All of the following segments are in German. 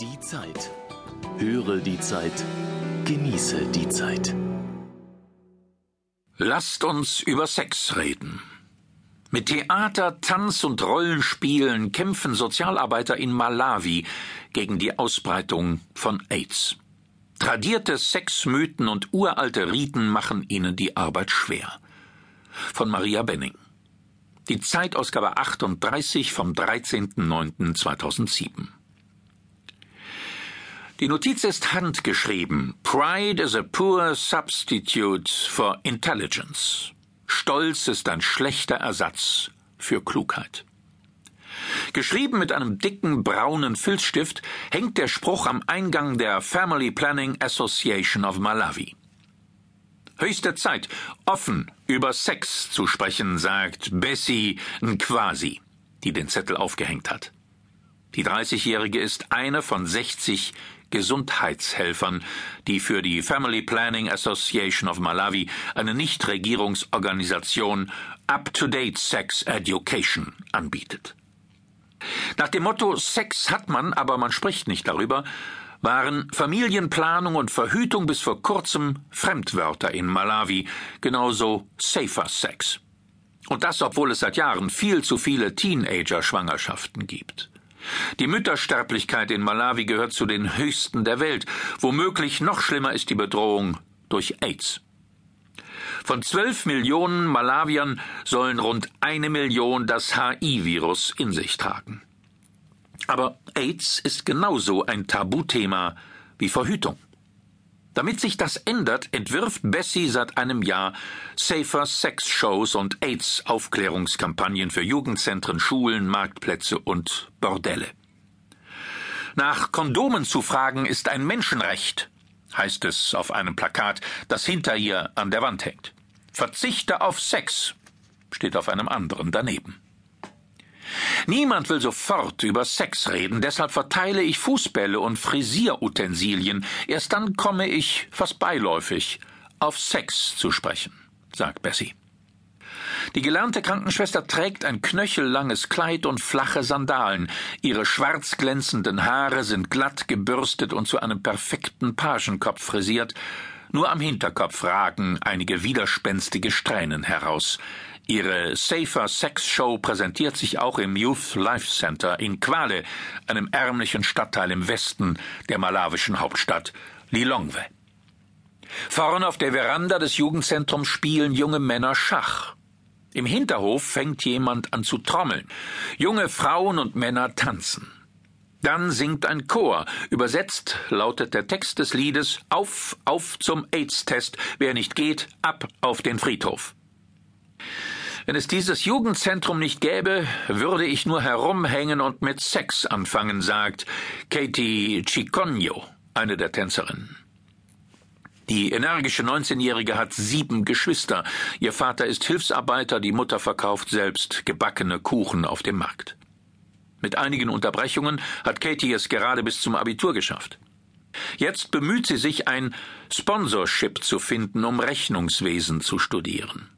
Die Zeit. Höre die Zeit. Genieße die Zeit. Lasst uns über Sex reden. Mit Theater, Tanz und Rollenspielen kämpfen Sozialarbeiter in Malawi gegen die Ausbreitung von AIDS. Tradierte Sexmythen und uralte Riten machen ihnen die Arbeit schwer. Von Maria Benning. Die Zeitausgabe 38 vom 13.09.2007. Die Notiz ist handgeschrieben. Pride is a poor substitute for intelligence. Stolz ist ein schlechter Ersatz für Klugheit. Geschrieben mit einem dicken braunen Filzstift hängt der Spruch am Eingang der Family Planning Association of Malawi. Höchste Zeit, offen über Sex zu sprechen, sagt Bessie Nkwasi, die den Zettel aufgehängt hat. Die 30-Jährige ist eine von 60 Gesundheitshelfern, die für die Family Planning Association of Malawi, eine Nichtregierungsorganisation, Up-to-Date Sex Education anbietet. Nach dem Motto Sex hat man, aber man spricht nicht darüber, waren Familienplanung und Verhütung bis vor kurzem Fremdwörter in Malawi, genauso Safer Sex. Und das, obwohl es seit Jahren viel zu viele Teenager-Schwangerschaften gibt. Die Müttersterblichkeit in Malawi gehört zu den höchsten der Welt. Womöglich noch schlimmer ist die Bedrohung durch AIDS. Von zwölf Millionen Malawiern sollen rund eine Million das HI-Virus in sich tragen. Aber AIDS ist genauso ein Tabuthema wie Verhütung. Damit sich das ändert, entwirft Bessie seit einem Jahr Safer Sex Shows und AIDS Aufklärungskampagnen für Jugendzentren, Schulen, Marktplätze und Bordelle. Nach Kondomen zu fragen ist ein Menschenrecht, heißt es auf einem Plakat, das hinter ihr an der Wand hängt. Verzichte auf Sex steht auf einem anderen daneben. Niemand will sofort über Sex reden, deshalb verteile ich Fußbälle und Frisierutensilien. Erst dann komme ich, fast beiläufig, auf Sex zu sprechen, sagt Bessie. Die gelernte Krankenschwester trägt ein knöchellanges Kleid und flache Sandalen. Ihre schwarz glänzenden Haare sind glatt gebürstet und zu einem perfekten Pagenkopf frisiert. Nur am Hinterkopf ragen einige widerspenstige Strähnen heraus. Ihre Safer Sex Show präsentiert sich auch im Youth Life Center in Kwale, einem ärmlichen Stadtteil im Westen der malawischen Hauptstadt Lilongwe. Vorn auf der Veranda des Jugendzentrums spielen junge Männer Schach. Im Hinterhof fängt jemand an zu trommeln. Junge Frauen und Männer tanzen. Dann singt ein Chor. Übersetzt lautet der Text des Liedes Auf, auf zum AIDS-Test. Wer nicht geht, ab auf den Friedhof. Wenn es dieses Jugendzentrum nicht gäbe, würde ich nur herumhängen und mit Sex anfangen, sagt Katie Chiconio, eine der Tänzerinnen. Die energische 19-Jährige hat sieben Geschwister. Ihr Vater ist Hilfsarbeiter, die Mutter verkauft selbst gebackene Kuchen auf dem Markt. Mit einigen Unterbrechungen hat Katie es gerade bis zum Abitur geschafft. Jetzt bemüht sie sich, ein Sponsorship zu finden, um Rechnungswesen zu studieren.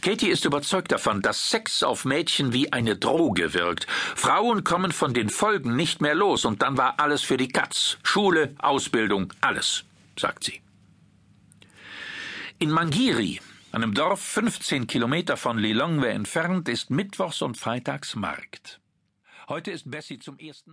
Katie ist überzeugt davon, dass Sex auf Mädchen wie eine Droge wirkt. Frauen kommen von den Folgen nicht mehr los und dann war alles für die Katz. Schule, Ausbildung, alles, sagt sie. In Mangiri, einem Dorf 15 Kilometer von Lilongwe entfernt, ist mittwochs und freitags Markt. Heute ist Bessie zum ersten